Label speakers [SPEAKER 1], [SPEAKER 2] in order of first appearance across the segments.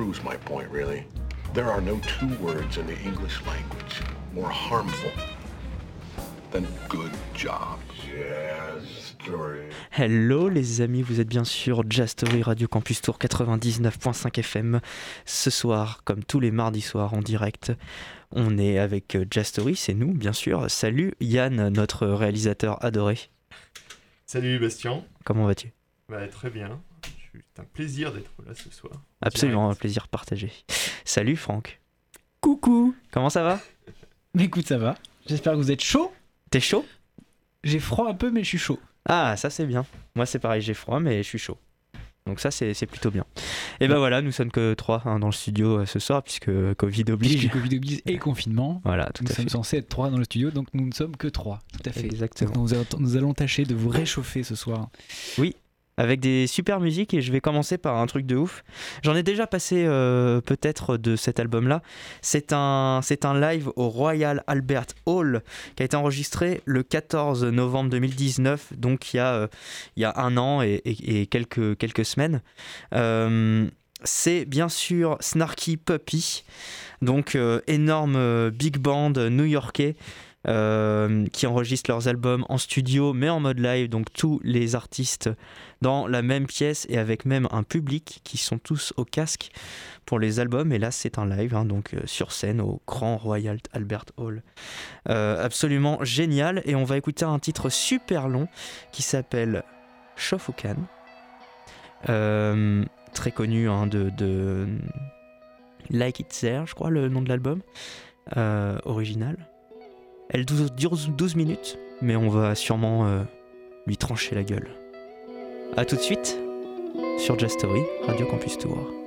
[SPEAKER 1] proves my point, really. There are no two words in the English language more harmful than good job. Story.
[SPEAKER 2] Hello les amis, vous êtes bien sûr Jazz Story Radio Campus Tour 99.5 FM. Ce soir, comme tous les mardis soirs en direct, on est avec Jazz Story, c'est nous bien sûr. Salut Yann, notre réalisateur adoré.
[SPEAKER 3] Salut Bastien,
[SPEAKER 2] Comment vas-tu?
[SPEAKER 3] Bah, très bien. C'est un plaisir d'être là ce soir.
[SPEAKER 2] Absolument, un plaisir partagé. Salut Franck,
[SPEAKER 4] Coucou
[SPEAKER 2] comment ça va?
[SPEAKER 4] Mais écoute, ça va. J'espère que vous êtes chaud.
[SPEAKER 2] T'es chaud?
[SPEAKER 4] J'ai froid un peu, mais je suis chaud.
[SPEAKER 2] Ah, ça c'est bien. Moi c'est pareil, j'ai froid mais je suis chaud. Donc ça c'est c'est plutôt bien. Et ben voilà, nous sommes que trois hein, dans le studio euh, ce soir puisque Covid
[SPEAKER 4] Oblige.
[SPEAKER 2] oblige.
[SPEAKER 4] Covid oblige et confinement.
[SPEAKER 2] Voilà, tout
[SPEAKER 4] Nous
[SPEAKER 2] à
[SPEAKER 4] sommes
[SPEAKER 2] fait.
[SPEAKER 4] censés être trois dans le studio, donc nous ne sommes que trois. Tout à fait.
[SPEAKER 2] Exactement.
[SPEAKER 4] Donc nous, allons- nous allons tâcher de vous réchauffer ce soir.
[SPEAKER 2] Avec des super musiques et je vais commencer par un truc de ouf. J'en ai déjà passé euh, peut-être de cet album-là. C'est un, c'est un live au Royal Albert Hall qui a été enregistré le 14 novembre 2019, donc il y a, euh, il y a un an et, quelques, quelques semaines. Euh, c'est bien sûr Snarky Puppy, donc énorme big band new-yorkais euh, qui enregistrent leurs albums en studio mais en mode live, donc tous les artistes dans la même pièce et avec même un public qui sont tous au casque pour les albums. Et là, c'est un live, hein, donc euh, sur scène au Grand Royal Albert Hall. Euh, absolument génial. Et on va écouter un titre super long qui s'appelle Cannes. Euh, très connu hein, de, Like It's There, je crois, le nom de l'album original. Elle dure 12 minutes, mais on va sûrement euh, lui trancher la gueule. A tout de suite sur Jazz Story, Radio Campus Tour.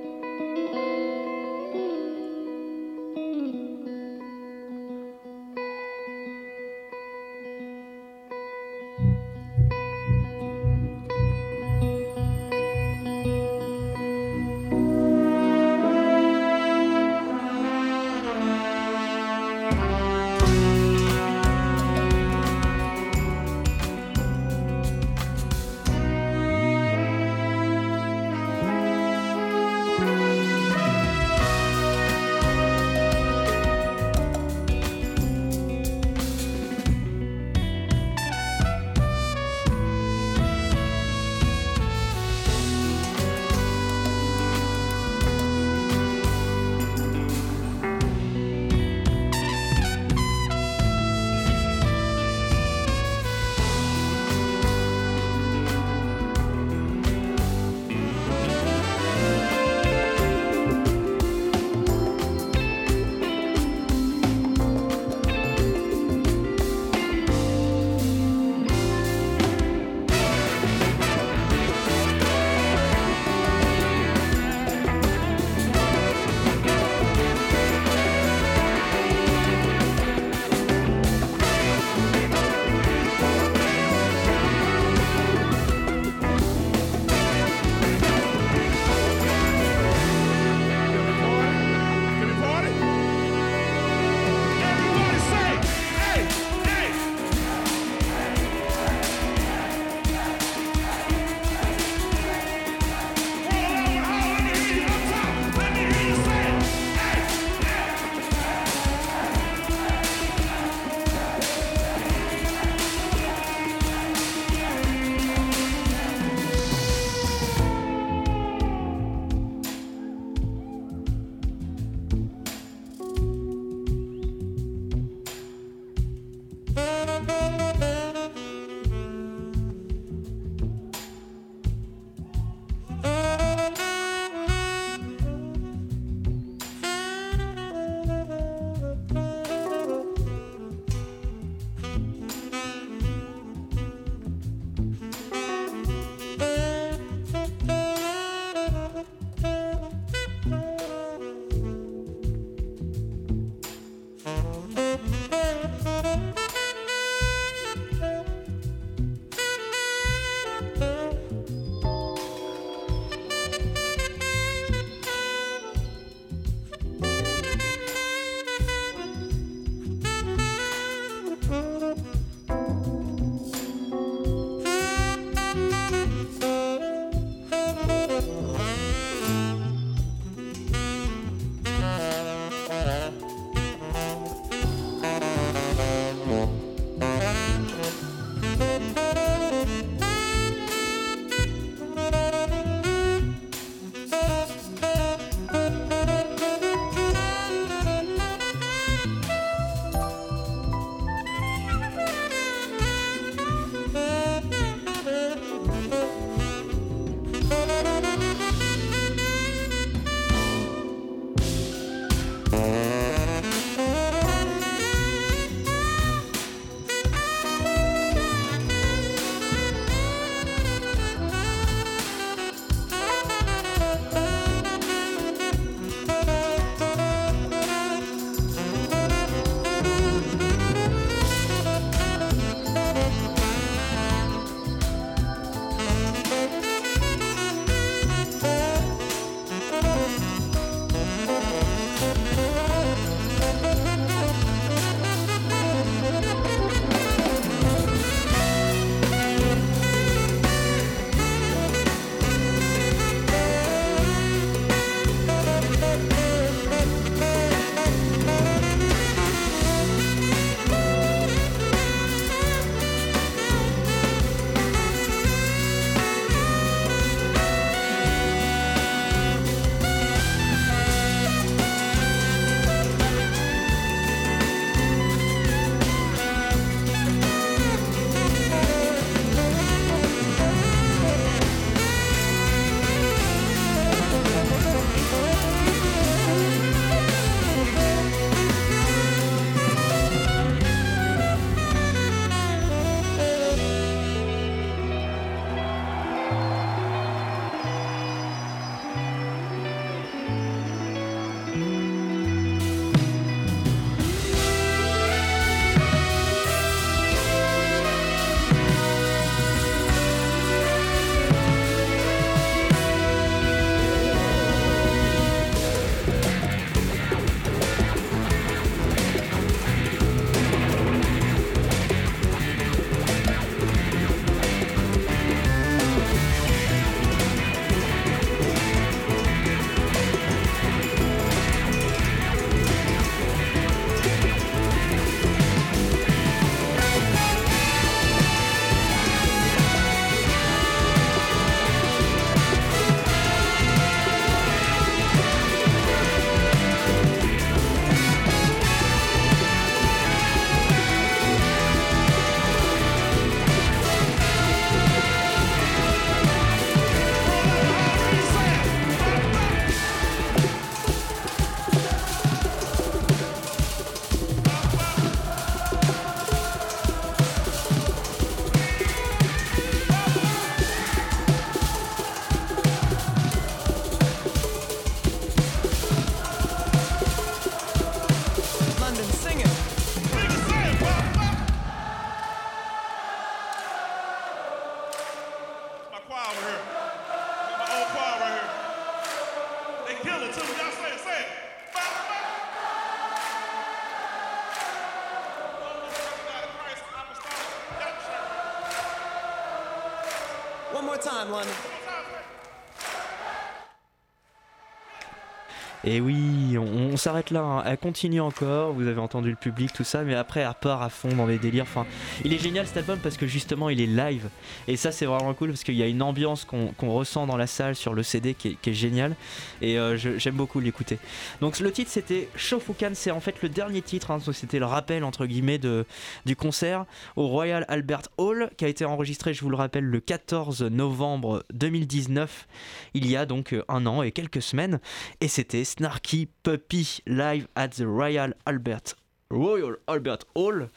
[SPEAKER 2] S'arrête là. hein. Elle continue encore. Vous avez entendu le public, tout ça, mais après elle repart à fond dans les délires. Enfin, il est génial cet album parce que justement il est live. Et ça c'est vraiment cool parce qu'il y a une ambiance qu'on ressent dans la salle sur le CD qui est, qui géniale. Et euh, j'aime beaucoup l'écouter. Donc le titre c'était Shofukan, c'est en fait le dernier titre. hein. C'était le rappel entre guillemets de, du concert au Royal Albert Hall qui a été enregistré, je vous le rappelle, le 14 novembre 2019. Il y a donc un an et quelques semaines et c'était Snarky Puppy live at the Royal Albert Royal Albert Hall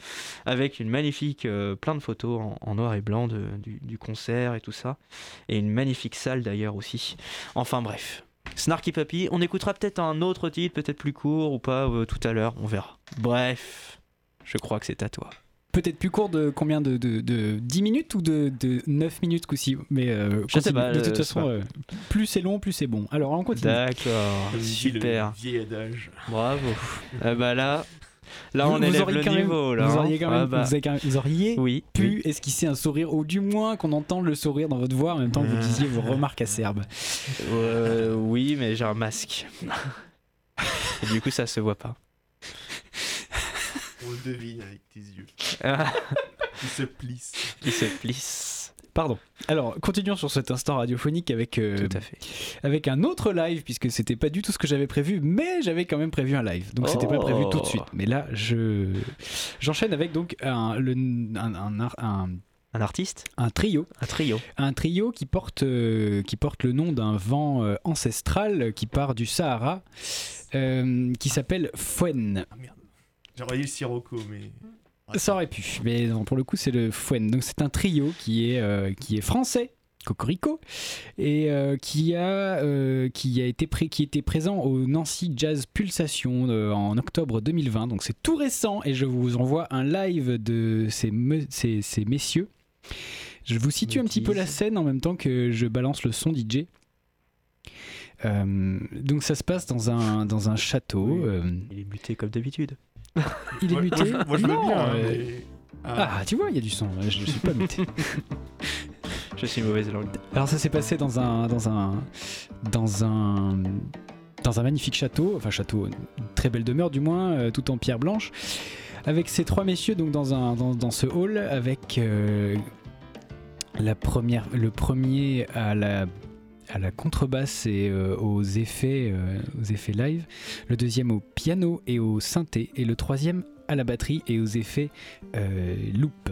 [SPEAKER 2] avec une magnifique euh, plein de photos en, noir et blanc du concert et tout ça. Et une magnifique salle d'ailleurs aussi. Enfin bref. Snarky Puppy on écoutera peut-être un autre titre peut-être plus court ou pas euh, tout à l'heure on verra. Bref je crois que c'est à toi
[SPEAKER 4] Peut-être plus court de combien de, de, de 10 minutes ou de, de 9 minutes coup-ci Mais euh,
[SPEAKER 2] Je sais pas,
[SPEAKER 4] De toute façon, euh, plus c'est long, plus c'est bon. Alors on continue.
[SPEAKER 2] d'accord super
[SPEAKER 3] Le vieil adage.
[SPEAKER 2] bravo Eh bah là là
[SPEAKER 4] Vous-
[SPEAKER 2] on
[SPEAKER 4] vous
[SPEAKER 2] élève
[SPEAKER 4] auriez
[SPEAKER 2] le
[SPEAKER 4] quand même-
[SPEAKER 2] niveau là
[SPEAKER 4] Vous
[SPEAKER 2] hein.
[SPEAKER 4] auriez quand
[SPEAKER 2] Ah
[SPEAKER 4] même,
[SPEAKER 2] bah,
[SPEAKER 4] vous avez quand même- vous auriez
[SPEAKER 2] oui
[SPEAKER 4] pu
[SPEAKER 2] oui.
[SPEAKER 4] esquisser un sourire, ou du moins qu'on entende le sourire dans votre voix en même temps que vous disiez vos remarques acerbes.
[SPEAKER 2] Euh, oui, mais j'ai un masque. Et du coup, ça se voit pas.
[SPEAKER 3] On le devine avec tes yeux.
[SPEAKER 2] Ah,
[SPEAKER 3] Il se plisse.
[SPEAKER 2] Il se plisse.
[SPEAKER 4] Pardon. Alors, continuons sur cet instant radiophonique avec, euh,
[SPEAKER 2] Tout à fait.
[SPEAKER 4] avec un autre live, puisque c'était pas du tout ce que j'avais prévu, mais j'avais quand même prévu un live. Donc c'était pas prévu tout de suite. Mais là, je j'enchaîne avec donc un, le- un, un, un-
[SPEAKER 2] Un artiste?
[SPEAKER 4] Un trio.
[SPEAKER 2] Un trio.
[SPEAKER 4] Un trio qui porte, euh, qui porte le nom d'un vent euh, ancestral qui part du Sahara, euh, qui s'appelle Fuen.
[SPEAKER 3] Ah merde. J'aurais eu le Sirocco, mais.
[SPEAKER 4] Ça aurait pu, mais non, pour le coup, c'est le Fuen. Donc, c'est un trio qui est, euh, qui est français. Cocorico et euh, qui a euh, qui a été pré- qui était présent au Nancy Jazz Pulsation euh, en octobre 2020 donc c'est tout récent et je vous envoie un live de ces, me- ces, ces messieurs je vous situe un petit peu la scène en même temps que je balance le son DJ Euh, donc ça se passe dans un dans un château
[SPEAKER 3] Oui.
[SPEAKER 4] euh,
[SPEAKER 2] Il est muté comme d'habitude.
[SPEAKER 4] il est muté
[SPEAKER 3] Moi, je,
[SPEAKER 4] Non,
[SPEAKER 3] bien,
[SPEAKER 4] euh,
[SPEAKER 3] mais. Ah,
[SPEAKER 4] ah tu vois il y a du son je ne suis pas muté
[SPEAKER 2] Je suis mauvaise langue.
[SPEAKER 4] Alors ça s'est passé dans un dans un dans un dans un magnifique château, enfin château, une très belle demeure du moins, euh, tout en pierre blanche, avec ces trois messieurs donc dans un dans, dans ce hall avec euh, la première le premier à la à la contrebasse et euh, aux effets euh, aux effets live, le deuxième au piano et au synthé et le troisième à la batterie et aux effets euh, loop.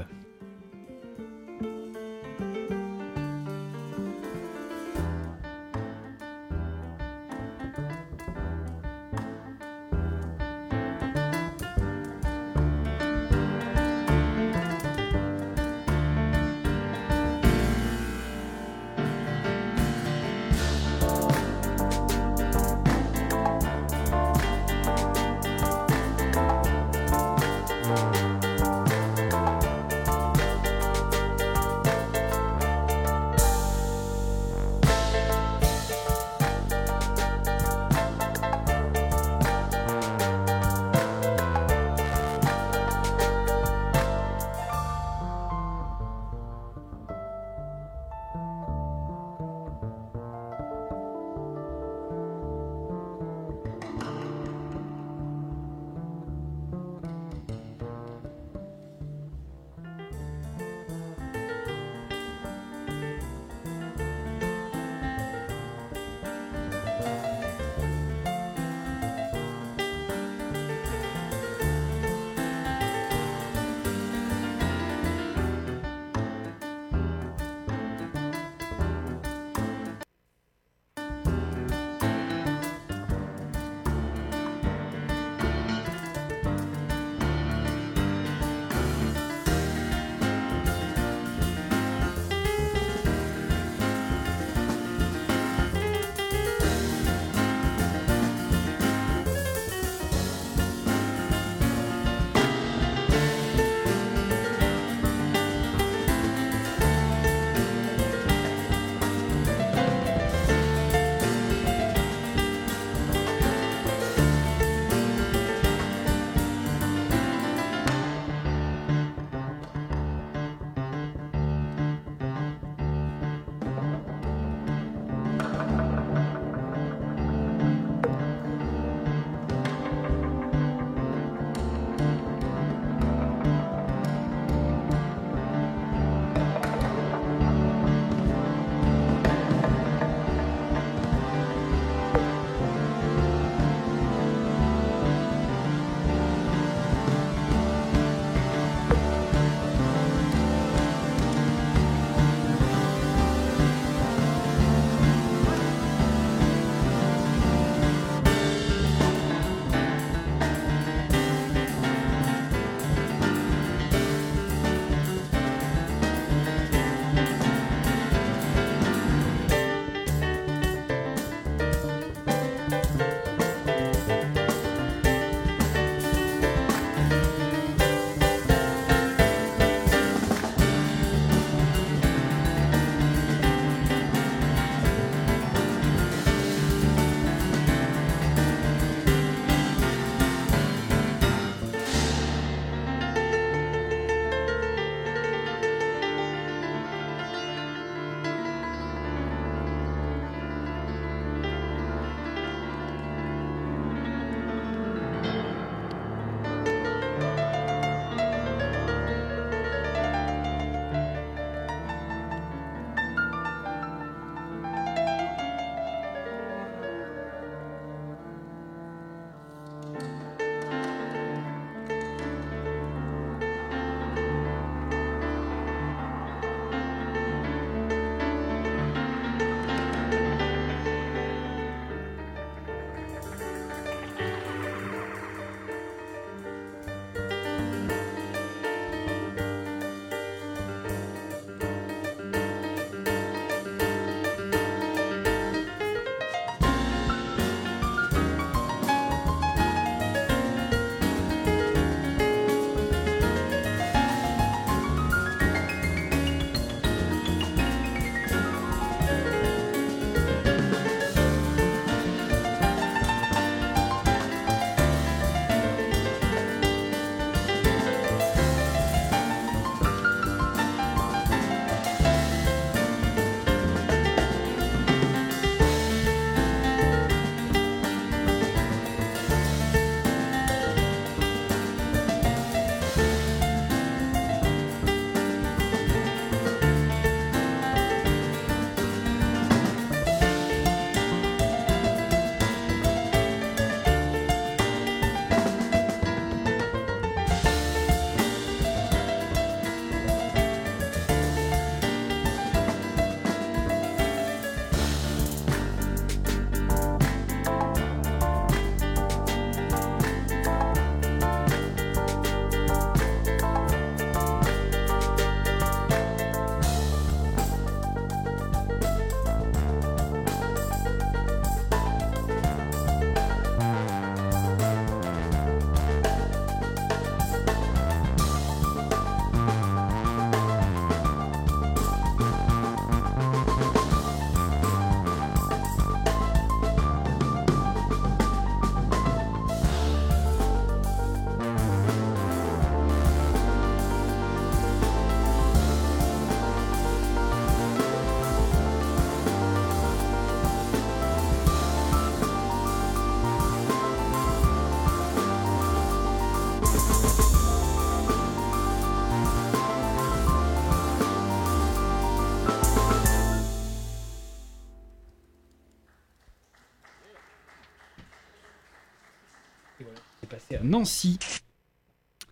[SPEAKER 4] Nancy.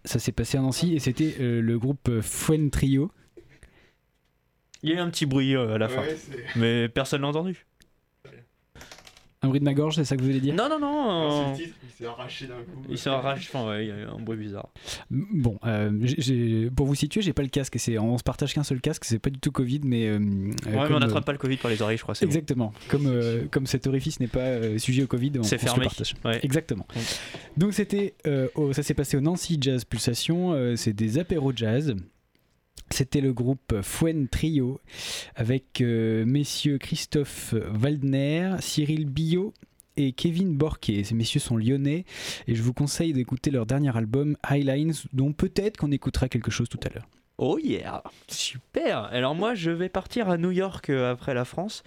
[SPEAKER 4] Ça s'est passé à Nancy et c'était euh, le groupe euh, Fuen Trio.
[SPEAKER 2] Il y a eu un petit bruit euh, à la fin,
[SPEAKER 3] Ouais,
[SPEAKER 2] mais personne l'a entendu.
[SPEAKER 4] Bruit de ma gorge, c'est ça que vous voulez dire
[SPEAKER 2] Non, non, non. Euh,
[SPEAKER 3] titre, il s'est arraché d'un coup.
[SPEAKER 2] Il s'est arraché, enfin ouais, il y a eu un bruit bizarre.
[SPEAKER 4] Bon, euh, j'ai- pour vous situer, j'ai pas le casque. C'est, on se partage qu'un seul casque. C'est pas du tout Covid, mais. euh, euh,
[SPEAKER 2] ouais, mais on n'attrape pas le Covid par les oreilles, je crois. c'est bon.
[SPEAKER 4] Exactement. Comme, euh, comme cet orifice n'est pas euh, sujet au Covid, on,
[SPEAKER 2] C'est
[SPEAKER 4] on se le
[SPEAKER 2] fermé. Ouais.
[SPEAKER 4] Exactement. Donc c'était, euh, au- ça s'est passé au Nancy Jazz Pulsation. euh, c'est des apéros jazz. C'était le groupe Fuen Trio avec euh, messieurs Christophe Waldner, Cyril Billot et Kevin Borquet. Ces messieurs sont lyonnais et je vous conseille d'écouter leur dernier album Highlines dont peut-être qu'on écoutera quelque chose tout à l'heure.
[SPEAKER 2] Oh yeah, super. Alors moi, je vais partir à New York euh, après la France,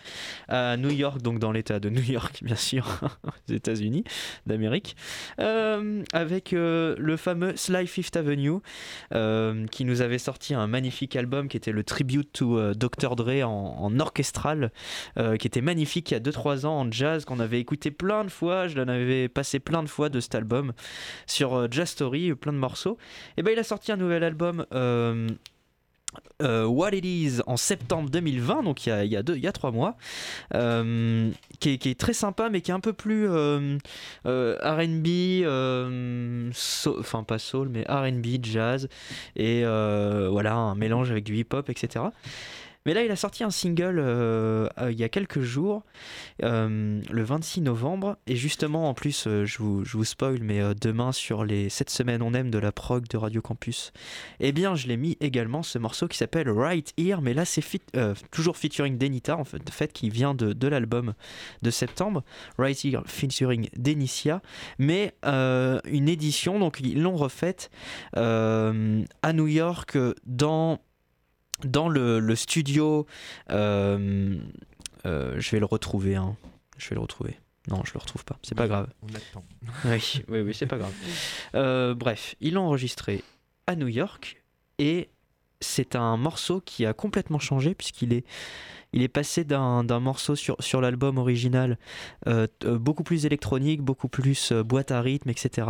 [SPEAKER 2] à New York, donc dans l'État de New York, bien sûr, aux États-Unis d'Amérique, euh, avec euh, le fameux Sly Fifth Avenue, qui nous avait sorti un magnifique album qui était le tribute to Dr Dre en, en orchestral, qui était magnifique il y a 2-3 ans en jazz, qu'on avait écouté plein de fois. Je l'en avais passé plein de fois de cet album sur Jazz Story, plein de morceaux. Et ben il a sorti un nouvel album. Euh, What It Is en septembre 2020, donc il y a, il y a, deux, il y a trois mois, euh, qui, est, très sympa, mais qui est un peu plus euh, RB, pas soul, mais RB, jazz, et voilà, un mélange avec du hip-hop, etc. Mais là, il a sorti un single euh, euh, il y a quelques jours, euh, le 26 novembre. Et justement, en plus, je, vous, je vous spoil, mais demain, sur les 7 semaines on aime de la prog de Radio Campus, eh bien, je l'ai mis également ce morceau qui s'appelle Right Here. Mais là, c'est toujours featuring Denita, en fait, fait qui vient de, de l'album de septembre. Right Here featuring Denicia. Mais une édition, donc ils l'ont refaite à New York dans dans le, le studio, euh, euh, je vais le retrouver. hein. Je vais le retrouver. Non, je le retrouve pas. C'est pas grave.
[SPEAKER 3] On attend.
[SPEAKER 2] Oui, oui, oui, c'est pas grave. Euh, bref, ils l'ont enregistré à New York et c'est un morceau qui a complètement changé puisqu'il est, il est passé d'un morceau sur, sur l'album original euh, euh, beaucoup plus électronique, beaucoup plus euh, boîte à rythme, etc.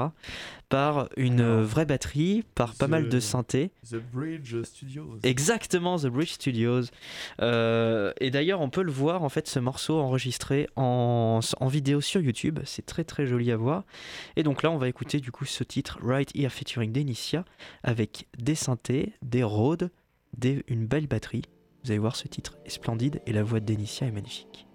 [SPEAKER 2] par une
[SPEAKER 3] Alors,
[SPEAKER 2] vraie batterie, par pas mal de synthés.
[SPEAKER 3] The Bridge Studios.
[SPEAKER 2] Exactement, The Bridge Studios. Euh, et d'ailleurs, on peut le voir, en fait, ce morceau enregistré en, en vidéo sur YouTube. C'est très très joli à voir. Et donc là, on va écouter du coup ce titre, Right Here featuring Denicia, avec des synthés, des Rhodes, des, une belle batterie. Vous allez voir, ce titre est splendide et la voix de Denicia est magnifique.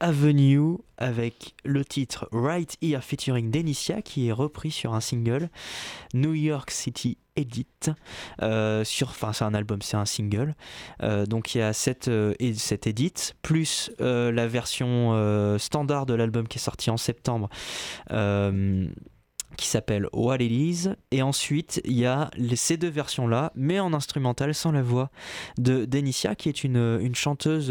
[SPEAKER 2] Avenue avec le titre Right Here featuring Denicia qui est repris sur un single New York City Edit. Euh, sur, enfin, c'est un album, c'est un single. Euh, donc il y a cette, euh, et- cette edit plus la version standard de l'album qui est sorti en septembre. qui s'appelle What It Is et ensuite il y a ces deux versions là mais en instrumental sans la voix de Denicia qui est une, une chanteuse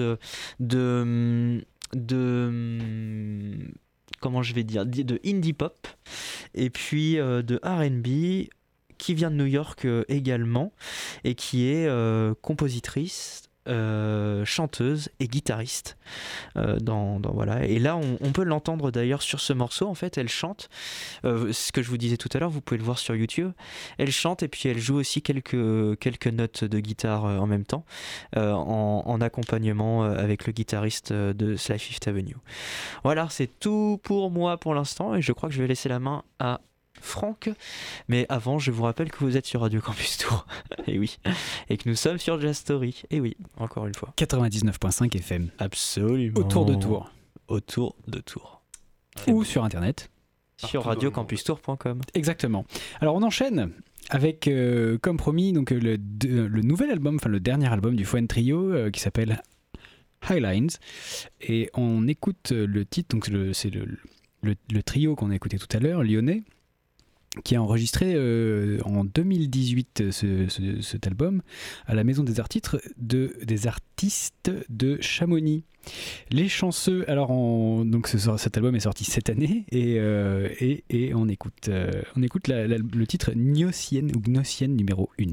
[SPEAKER 2] de de comment je vais dire de indie pop et puis euh, de R&B qui vient de New York euh, également et qui est euh, compositrice euh, chanteuse et guitariste euh, dans, voilà. Et là on, peut l'entendre d'ailleurs sur ce morceau. En fait elle chante euh, ce que je vous disais tout à l'heure vous pouvez le voir sur YouTube. Elle chante et puis elle joue aussi quelques quelques notes de guitare en même temps en, en accompagnement avec le guitariste de Sly Fifth Avenue. Voilà c'est tout pour moi pour l'instant et je crois que je vais laisser la main à Franck mais avant je vous rappelle que vous êtes sur Radio Campus Tour et oui et que nous sommes sur Jazz Story et oui encore une fois
[SPEAKER 4] 99.5 FM.
[SPEAKER 2] absolument
[SPEAKER 4] Autour de Tours.
[SPEAKER 2] autour de Tours
[SPEAKER 4] Ou sur Internet.
[SPEAKER 2] sur radiocampustour.com
[SPEAKER 4] Exactement. Alors on enchaîne avec, euh, comme promis, donc euh, le, de- le nouvel album, enfin le dernier album du Fuen Trio euh, qui s'appelle Highlines. Et on écoute euh, le titre, donc c'est le, c'est le, le- le trio qu'on a écouté tout à l'heure, lyonnais, qui a enregistré euh, en 2018 euh, ce- ce- cet album à la Maison des Artistes de, des artistes de Chamonix. Les chanceux, alors on- donc cet album est sorti cette année et, euh, on écoute, le titre Gnossienne ou Gnossienne numéro 1.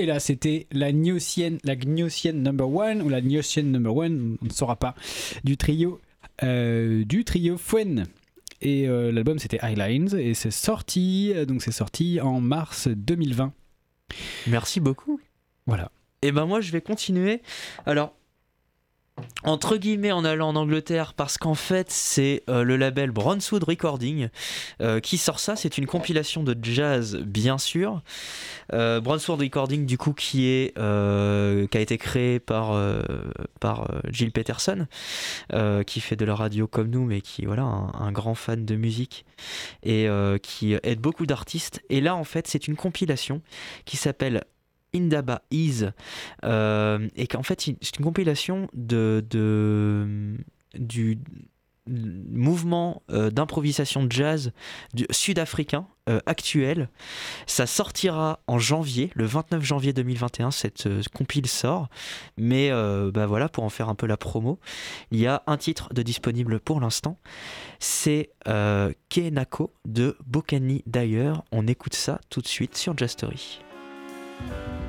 [SPEAKER 4] Et là, c'était la Gnossienne, la Gnossienne number one ou la Gnossienne number one, on ne saura pas, du trio, euh, du trio Fuen. Et euh, l'album c'était Highlines et c'est sorti, euh, donc c'est sorti en mars 2020.
[SPEAKER 2] Merci beaucoup.
[SPEAKER 4] Voilà.
[SPEAKER 2] Et ben moi je vais continuer. Alors entre guillemets en allant en Angleterre parce qu'en fait c'est euh, le label Bronswood Recording euh, qui sort ça. C'est une compilation de jazz bien sûr. Euh, Bronswood Recording du coup qui est euh, qui a été créé par par Jill Peterson qui fait de la radio comme nous mais qui voilà un, grand fan de musique et qui aide beaucoup d'artistes. Et là en fait c'est une compilation qui s'appelle Indaba Is euh, et qu'en fait c'est une compilation de, de du mouvement euh, d'improvisation jazz sud-africain euh, actuel. Ça sortira en janvier, le 29 janvier 2021, cette euh, compile sort. Mais euh, bah voilà, pour en faire un peu la promo, il y a un titre de disponible pour l'instant. C'est euh, Kenako de Bokani d'ailleurs. On écoute ça tout de suite sur Jastory.
[SPEAKER 5] Kenako,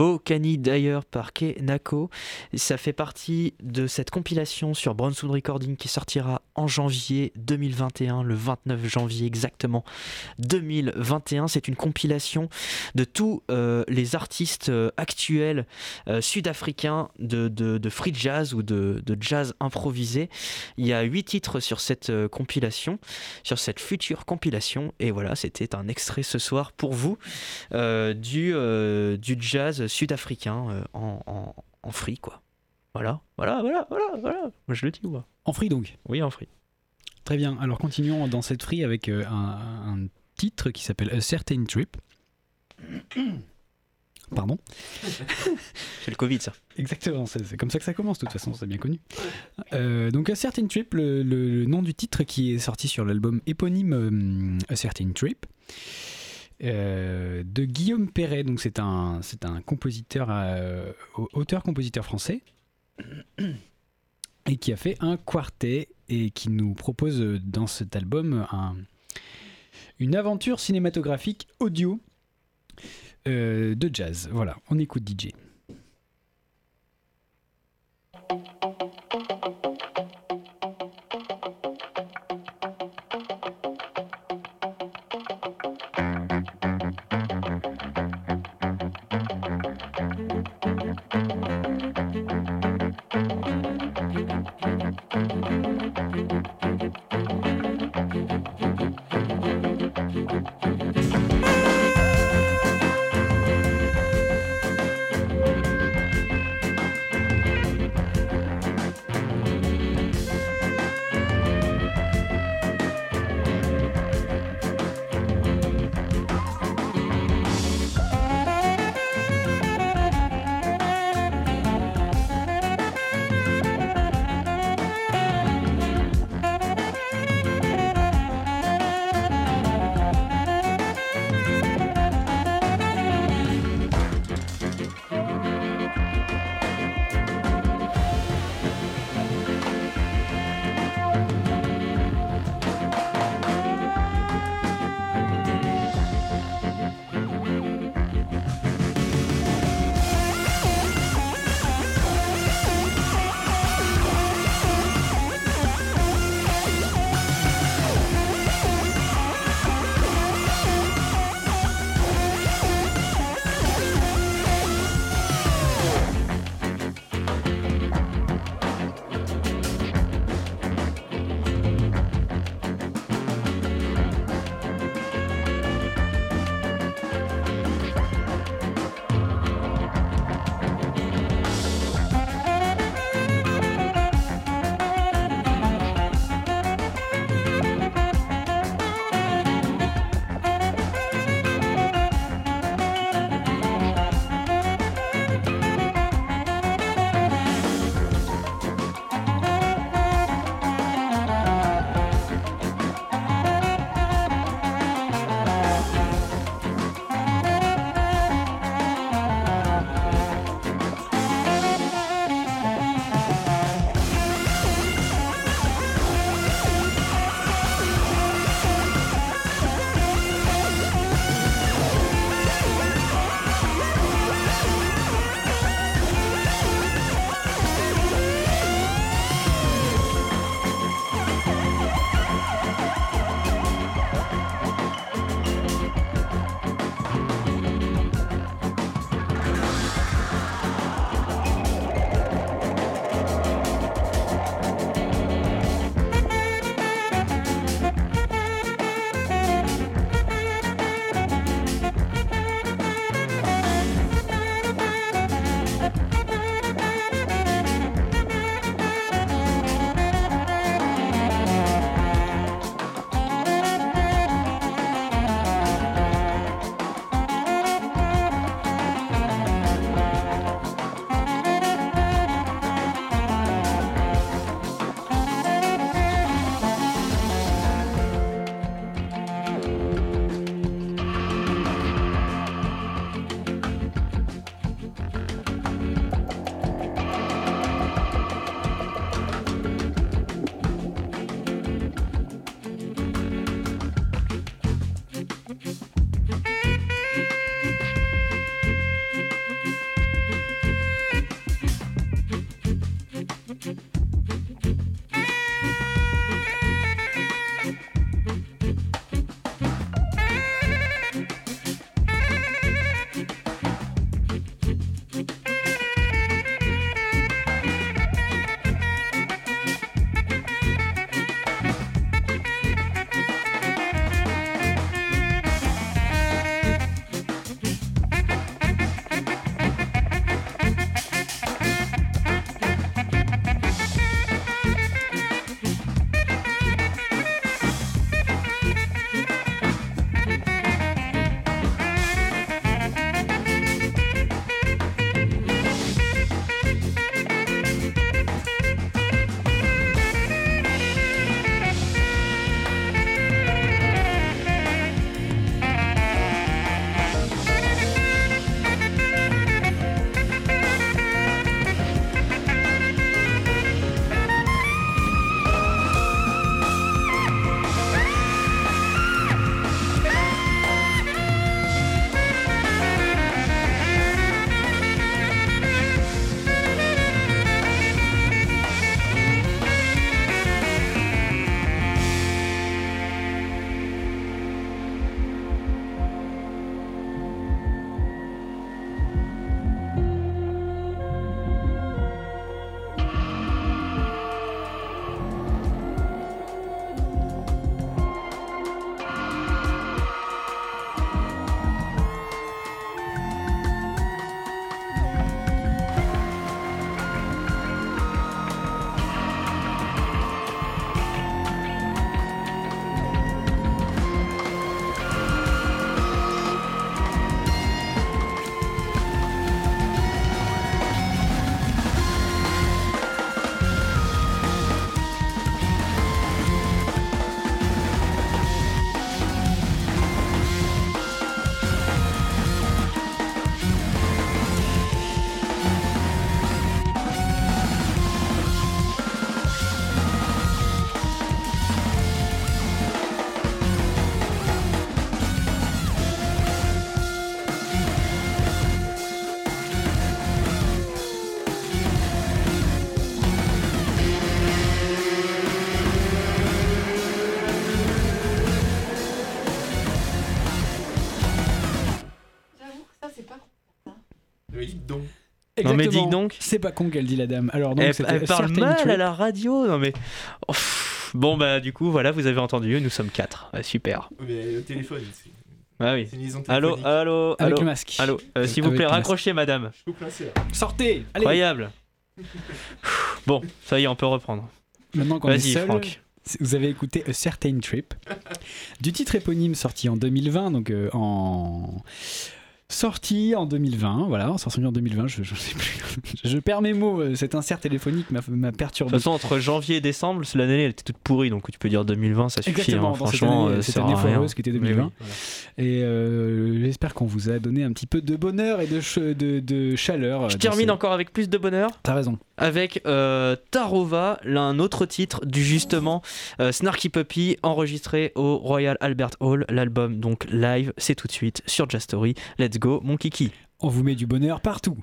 [SPEAKER 2] Beau Cani d'ailleurs par Kenako. Ça fait partie de cette compilation sur Bronson Recording qui sortira en janvier 2021, le 29 janvier exactement 2021. C'est une compilation de tous euh, les artistes euh, actuels euh, sud-africains de, free jazz ou de, jazz improvisé. Il y a huit titres sur cette compilation, sur cette future compilation. Et voilà, c'était un extrait ce soir pour vous du jazz sud-africain euh, en, en, en free, quoi. Voilà, voilà, voilà, voilà, voilà. Moi, je le dis, moi.
[SPEAKER 4] En free donc?
[SPEAKER 2] Oui, en free.
[SPEAKER 4] Très bien. Alors continuons dans cette free avec euh, un, un titre qui s'appelle A Certain Trip. Pardon
[SPEAKER 2] C'est le Covid, ça.
[SPEAKER 4] Exactement, c'est c'est comme ça que ça commence, de toute façon, c'est bien connu. Euh, donc A Certain Trip, le, le- le nom du titre qui est sorti sur l'album éponyme euh, A Certain Trip. Euh, de Guillaume Perret, c'est un, compositeur, euh, auteur-compositeur français, et qui a fait un quartet et qui nous propose euh, dans cet album un- une aventure cinématographique audio de jazz. Voilà, on écoute DJ.
[SPEAKER 2] Mais dis donc.
[SPEAKER 4] C'est pas con qu'elle dit la dame. Alors donc
[SPEAKER 2] Elle, parle mal
[SPEAKER 4] Trip.
[SPEAKER 2] à la radio. Non mais. Bon bah du coup voilà vous avez entendu nous sommes quatre super
[SPEAKER 3] Mais au téléphone, c'est
[SPEAKER 2] ah oui allô allô
[SPEAKER 4] Avec
[SPEAKER 2] allô
[SPEAKER 4] le masque.
[SPEAKER 2] allô Euh, s'il vous plaît raccrochez madame
[SPEAKER 3] Je.
[SPEAKER 4] Sortez Allez
[SPEAKER 2] incroyable bon ça y est on peut reprendre
[SPEAKER 4] Maintenant qu'on est
[SPEAKER 2] vas-y
[SPEAKER 4] seul,
[SPEAKER 2] Franck
[SPEAKER 4] vous avez écouté A Certain Trip du titre éponyme sorti en 2020, donc euh, en sorti en 2020, voilà, sorti en 2020, je, je sais plus, je perds mes mots. euh, Cet insert téléphonique m'a m'a
[SPEAKER 2] de
[SPEAKER 4] perturbé.
[SPEAKER 2] toute façon entre janvier et décembre l'année elle était toute pourrie donc tu peux dire 2020 ça suffit
[SPEAKER 4] Exactement,
[SPEAKER 2] hein.
[SPEAKER 4] cette
[SPEAKER 2] franchement
[SPEAKER 4] année,
[SPEAKER 2] euh,
[SPEAKER 4] cette année
[SPEAKER 2] à rien.
[SPEAKER 4] foireuse qui était
[SPEAKER 2] Mais
[SPEAKER 4] 2020.
[SPEAKER 2] oui.
[SPEAKER 4] Et euh, j'espère qu'on vous a donné un petit peu de bonheur et de, ch- de, de chaleur. euh,
[SPEAKER 2] je termine encore avec plus de bonheur
[SPEAKER 4] T'as raison.
[SPEAKER 2] Avec euh, Tarova, l'un autre titre du justement euh, Snarky Puppy, enregistré au Royal Albert Hall. L'album donc live, c'est tout de suite sur Just Story. Let's go, mon kiki.
[SPEAKER 4] On vous met du bonheur partout.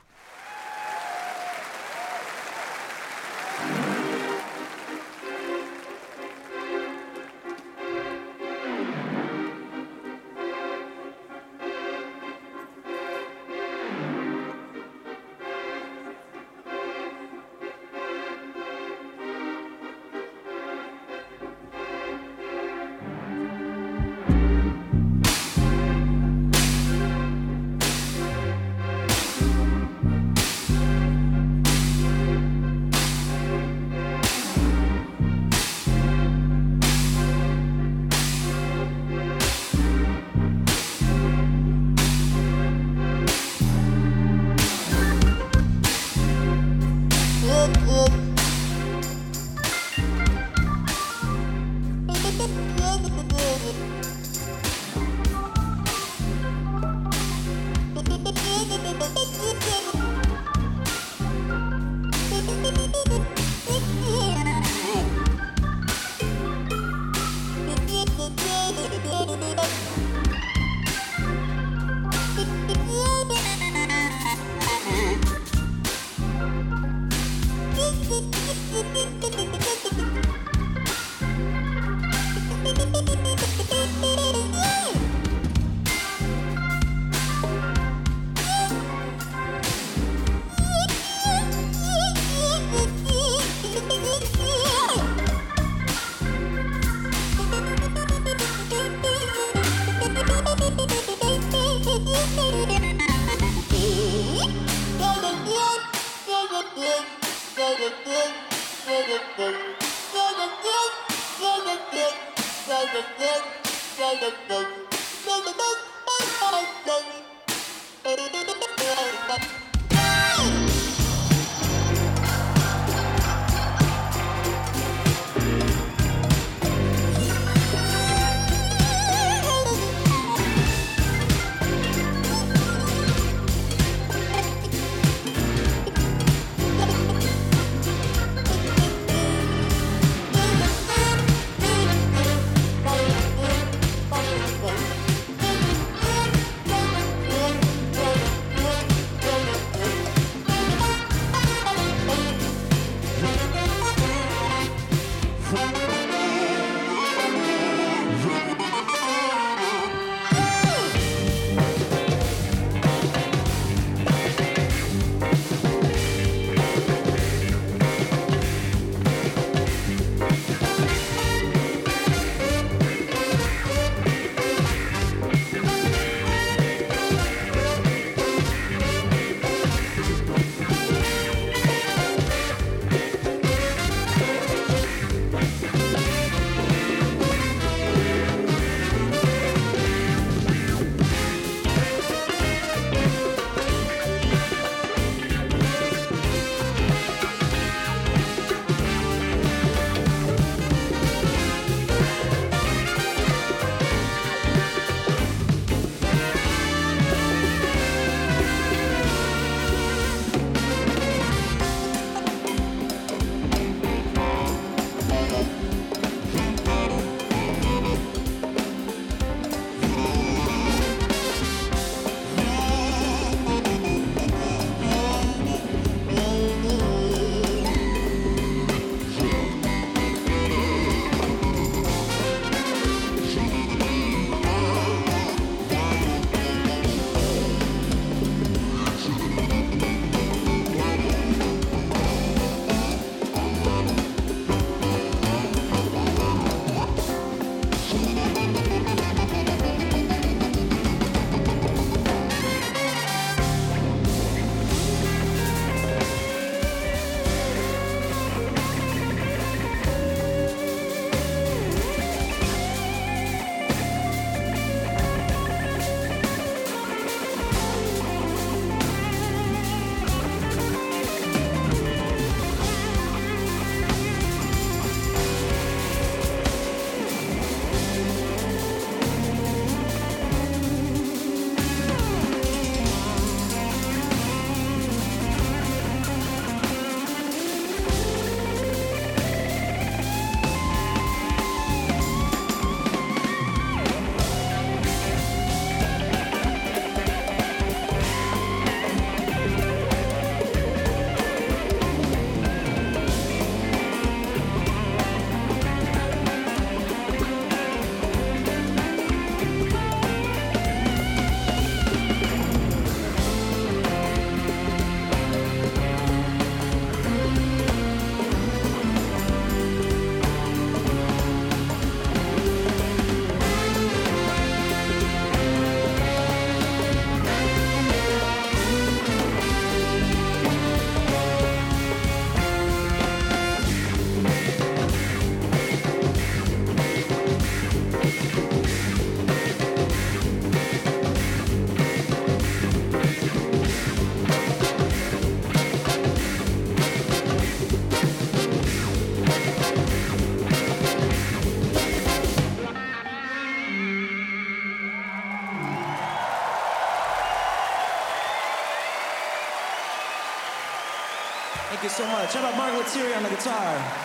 [SPEAKER 6] shout out Margaret Siri on the guitar.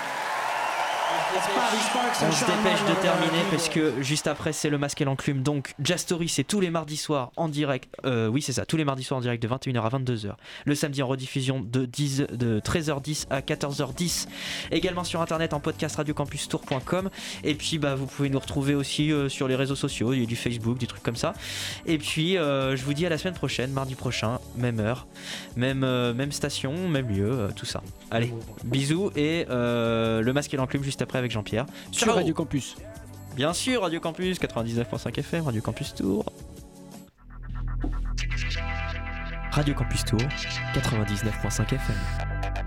[SPEAKER 2] On se dépêche de terminer parce que juste après c'est le masque et l'enclume. Donc Jastory c'est tous les mardis soirs en direct. Euh, oui c'est ça, tous les mardis soirs en direct de 21h à 22h. Le samedi en rediffusion de, 10, de 13h10 à 14h10. Également sur internet en podcast radiocampustour.com. Et puis bah, vous pouvez nous retrouver aussi euh, sur les réseaux sociaux, il y a du Facebook, des trucs comme ça. Et puis euh, je vous dis à la semaine prochaine, mardi prochain, même heure, même, même station, même lieu, tout ça. Allez, bisous et le masque et l'enclume juste après avec Jean-Pierre.
[SPEAKER 4] Sur
[SPEAKER 2] Ciao
[SPEAKER 4] Radio Campus.
[SPEAKER 2] Bien sûr, Radio Campus 99.5 FM, Radio Campus Tour. Radio Campus Tour 99.5 FM.